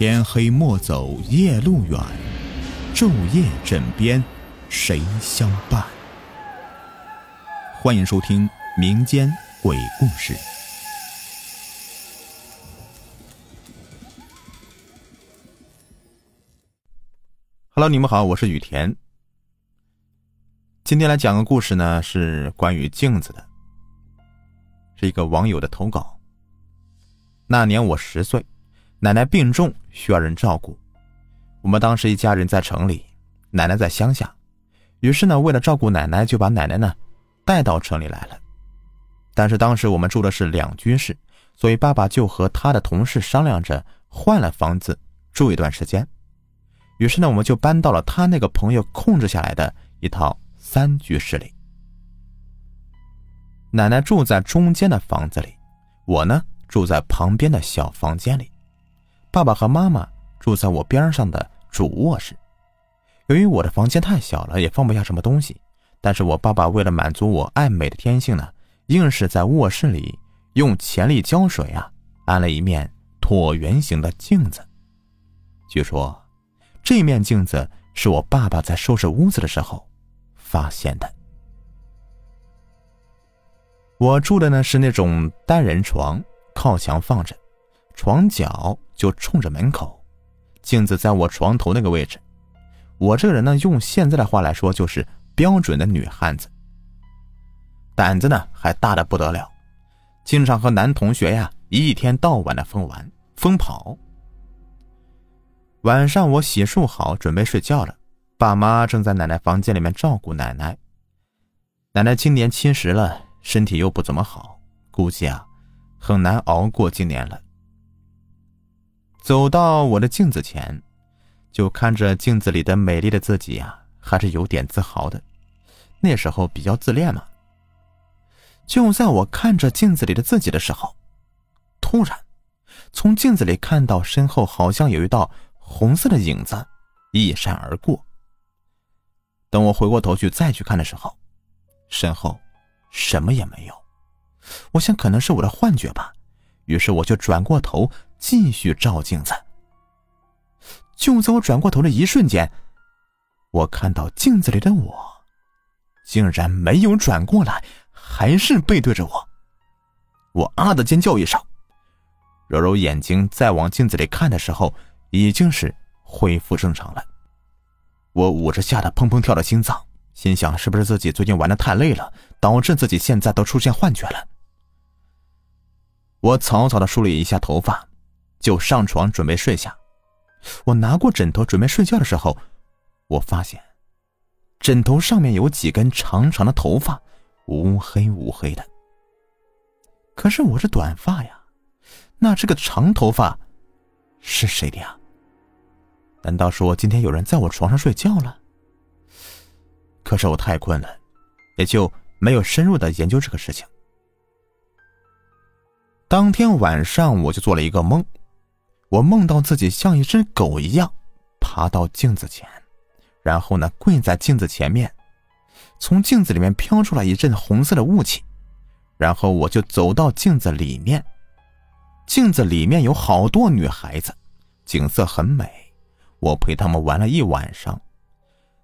天黑莫走夜路远，昼夜枕边谁相伴？欢迎收听民间鬼故事。Hello，你们好，我是雨田。今天来讲个故事呢，是关于镜子的，是一个网友的投稿。那年我十岁。奶奶病重，需要人照顾。我们当时一家人在城里，奶奶在乡下。于是呢，为了照顾奶奶，就把奶奶呢带到城里来了。但是当时我们住的是两居室，所以爸爸就和他的同事商量着换了房子住一段时间。于是呢，我们就搬到了他那个朋友控制下来的一套三居室里。奶奶住在中间的房子里，我呢住在旁边的小房间里。爸爸和妈妈住在我边上的主卧室。由于我的房间太小了，也放不下什么东西，但是我爸爸为了满足我爱美的天性呢，硬是在卧室里用潜力胶水啊安了一面椭圆形的镜子。据说，这面镜子是我爸爸在收拾屋子的时候发现的。我住的呢是那种单人床，靠墙放着，床脚。就冲着门口，镜子在我床头那个位置。我这个人呢，用现在的话来说，就是标准的女汉子。胆子呢还大的不得了，经常和男同学呀一天到晚的疯玩疯跑。晚上我洗漱好准备睡觉了，爸妈正在奶奶房间里面照顾奶奶。奶奶今年七十了，身体又不怎么好，估计啊很难熬过今年了。走到我的镜子前，就看着镜子里的美丽的自己呀，还是有点自豪的。那时候比较自恋嘛。就在我看着镜子里的自己的时候，突然从镜子里看到身后好像有一道红色的影子一闪而过。等我回过头去再去看的时候，身后什么也没有。我想可能是我的幻觉吧，于是我就转过头。继续照镜子。就在我转过头的一瞬间，我看到镜子里的我，竟然没有转过来，还是背对着我。我啊的尖叫一声，揉揉眼睛，再往镜子里看的时候，已经是恢复正常了。我捂着吓得砰砰跳的心脏，心想：是不是自己最近玩的太累了，导致自己现在都出现幻觉了？我草草的梳理一下头发。就上床准备睡下，我拿过枕头准备睡觉的时候，我发现枕头上面有几根长长的头发，乌黑乌黑的。可是我是短发呀，那这个长头发是谁的呀？难道说今天有人在我床上睡觉了？可是我太困了，也就没有深入的研究这个事情。当天晚上我就做了一个梦。我梦到自己像一只狗一样，爬到镜子前，然后呢跪在镜子前面，从镜子里面飘出来一阵红色的雾气，然后我就走到镜子里面，镜子里面有好多女孩子，景色很美，我陪他们玩了一晚上，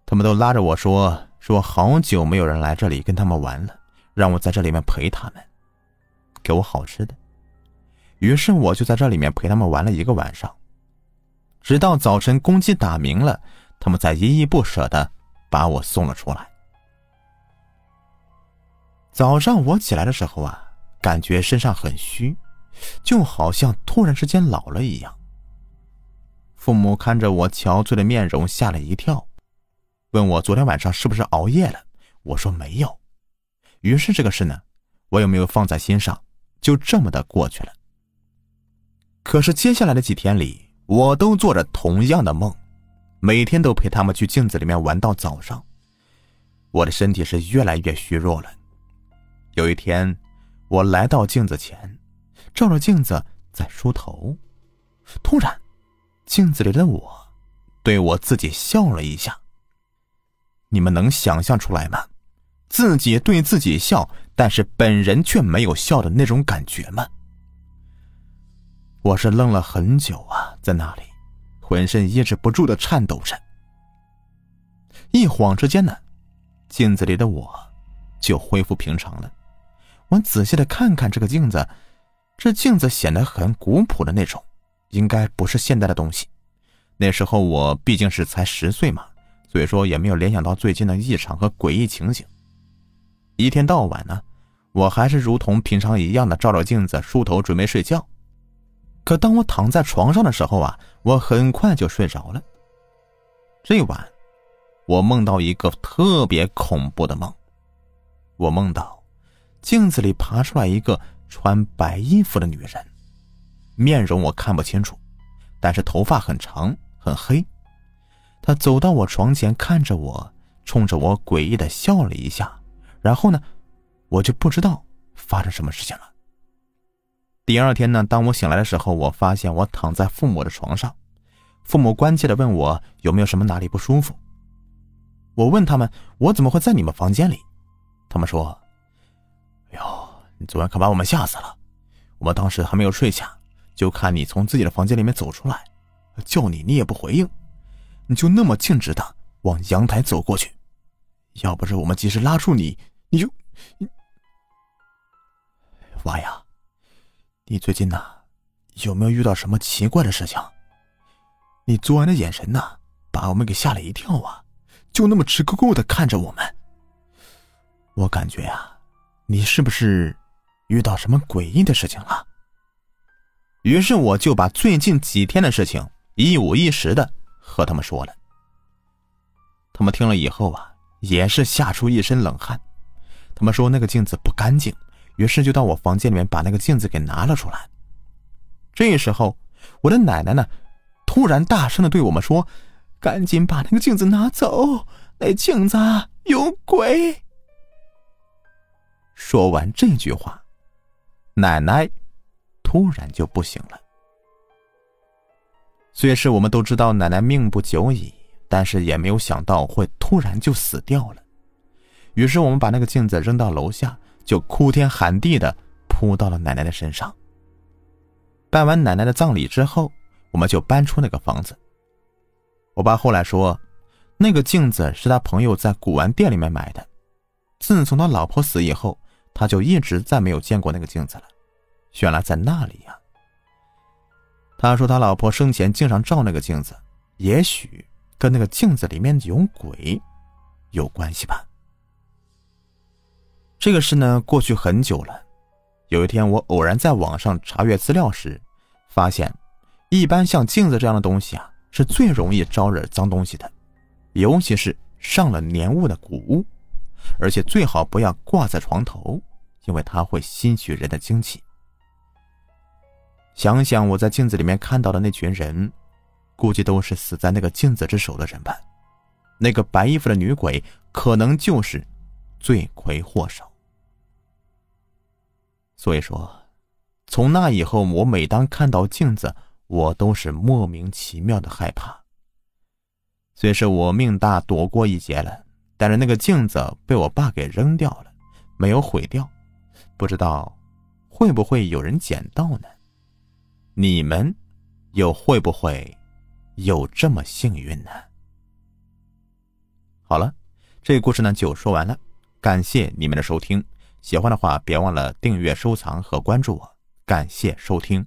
他们都拉着我说说好久没有人来这里跟他们玩了，让我在这里面陪他们，给我好吃的。于是我就在这里面陪他们玩了一个晚上，直到早晨公鸡打鸣了，他们才依依不舍的把我送了出来。早上我起来的时候啊，感觉身上很虚，就好像突然之间老了一样。父母看着我憔悴的面容，吓了一跳，问我昨天晚上是不是熬夜了。我说没有。于是这个事呢，我也没有放在心上，就这么的过去了。可是接下来的几天里，我都做着同样的梦，每天都陪他们去镜子里面玩到早上。我的身体是越来越虚弱了。有一天，我来到镜子前，照着镜子在梳头，突然，镜子里的我对我自己笑了一下。你们能想象出来吗？自己对自己笑，但是本人却没有笑的那种感觉吗？我是愣了很久啊，在那里浑身抑制不住的颤抖着。一晃之间呢，镜子里的我就恢复平常了。我仔细的看看这个镜子，这镜子显得很古朴的那种，应该不是现代的东西。那时候我毕竟是才十岁嘛，所以说也没有联想到最近的异常和诡异情景。一天到晚呢，我还是如同平常一样的照照镜子，梳头准备睡觉。可当我躺在床上的时候啊，我很快就睡着了。这晚，我梦到一个特别恐怖的梦。我梦到镜子里爬出来一个穿白衣服的女人，面容我看不清楚，但是头发很长很黑。她走到我床前，看着我，冲着我诡异的笑了一下。然后呢，我就不知道发生什么事情了。第二天呢，当我醒来的时候，我发现我躺在父母的床上，父母关切的问我有没有什么哪里不舒服。我问他们，我怎么会在你们房间里？他们说：“哎呦，你昨晚可把我们吓死了！我们当时还没有睡下，就看你从自己的房间里面走出来，叫你你也不回应，你就那么径直的往阳台走过去，要不是我们及时拉住你。”你就，娃呀，你最近呐，有没有遇到什么奇怪的事情？你昨晚的眼神呐，把我们给吓了一跳啊！就那么直勾勾的看着我们，我感觉呀，你是不是遇到什么诡异的事情了？于是我就把最近几天的事情一五一十的和他们说了。他们听了以后啊，也是吓出一身冷汗。他们说那个镜子不干净，于是就到我房间里面把那个镜子给拿了出来。这时候，我的奶奶呢，突然大声的对我们说：“赶紧把那个镜子拿走，那镜子有鬼。”说完这句话，奶奶突然就不行了。虽是我们都知道奶奶命不久矣，但是也没有想到会突然就死掉了。于是我们把那个镜子扔到楼下，就哭天喊地的扑到了奶奶的身上。办完奶奶的葬礼之后，我们就搬出那个房子。我爸后来说，那个镜子是他朋友在古玩店里面买的。自从他老婆死以后，他就一直再没有见过那个镜子了。原来在那里呀。他说他老婆生前经常照那个镜子，也许跟那个镜子里面有鬼有关系吧。这个事呢，过去很久了。有一天，我偶然在网上查阅资料时，发现，一般像镜子这样的东西啊，是最容易招惹脏东西的，尤其是上了年物的古物，而且最好不要挂在床头，因为它会吸取人的精气。想想我在镜子里面看到的那群人，估计都是死在那个镜子之手的人吧。那个白衣服的女鬼，可能就是。罪魁祸首。所以说，从那以后，我每当看到镜子，我都是莫名其妙的害怕。虽是我命大，躲过一劫了，但是那个镜子被我爸给扔掉了，没有毁掉，不知道会不会有人捡到呢？你们又会不会有这么幸运呢？好了，这个故事呢就说完了。感谢你们的收听，喜欢的话别忘了订阅、收藏和关注我。感谢收听。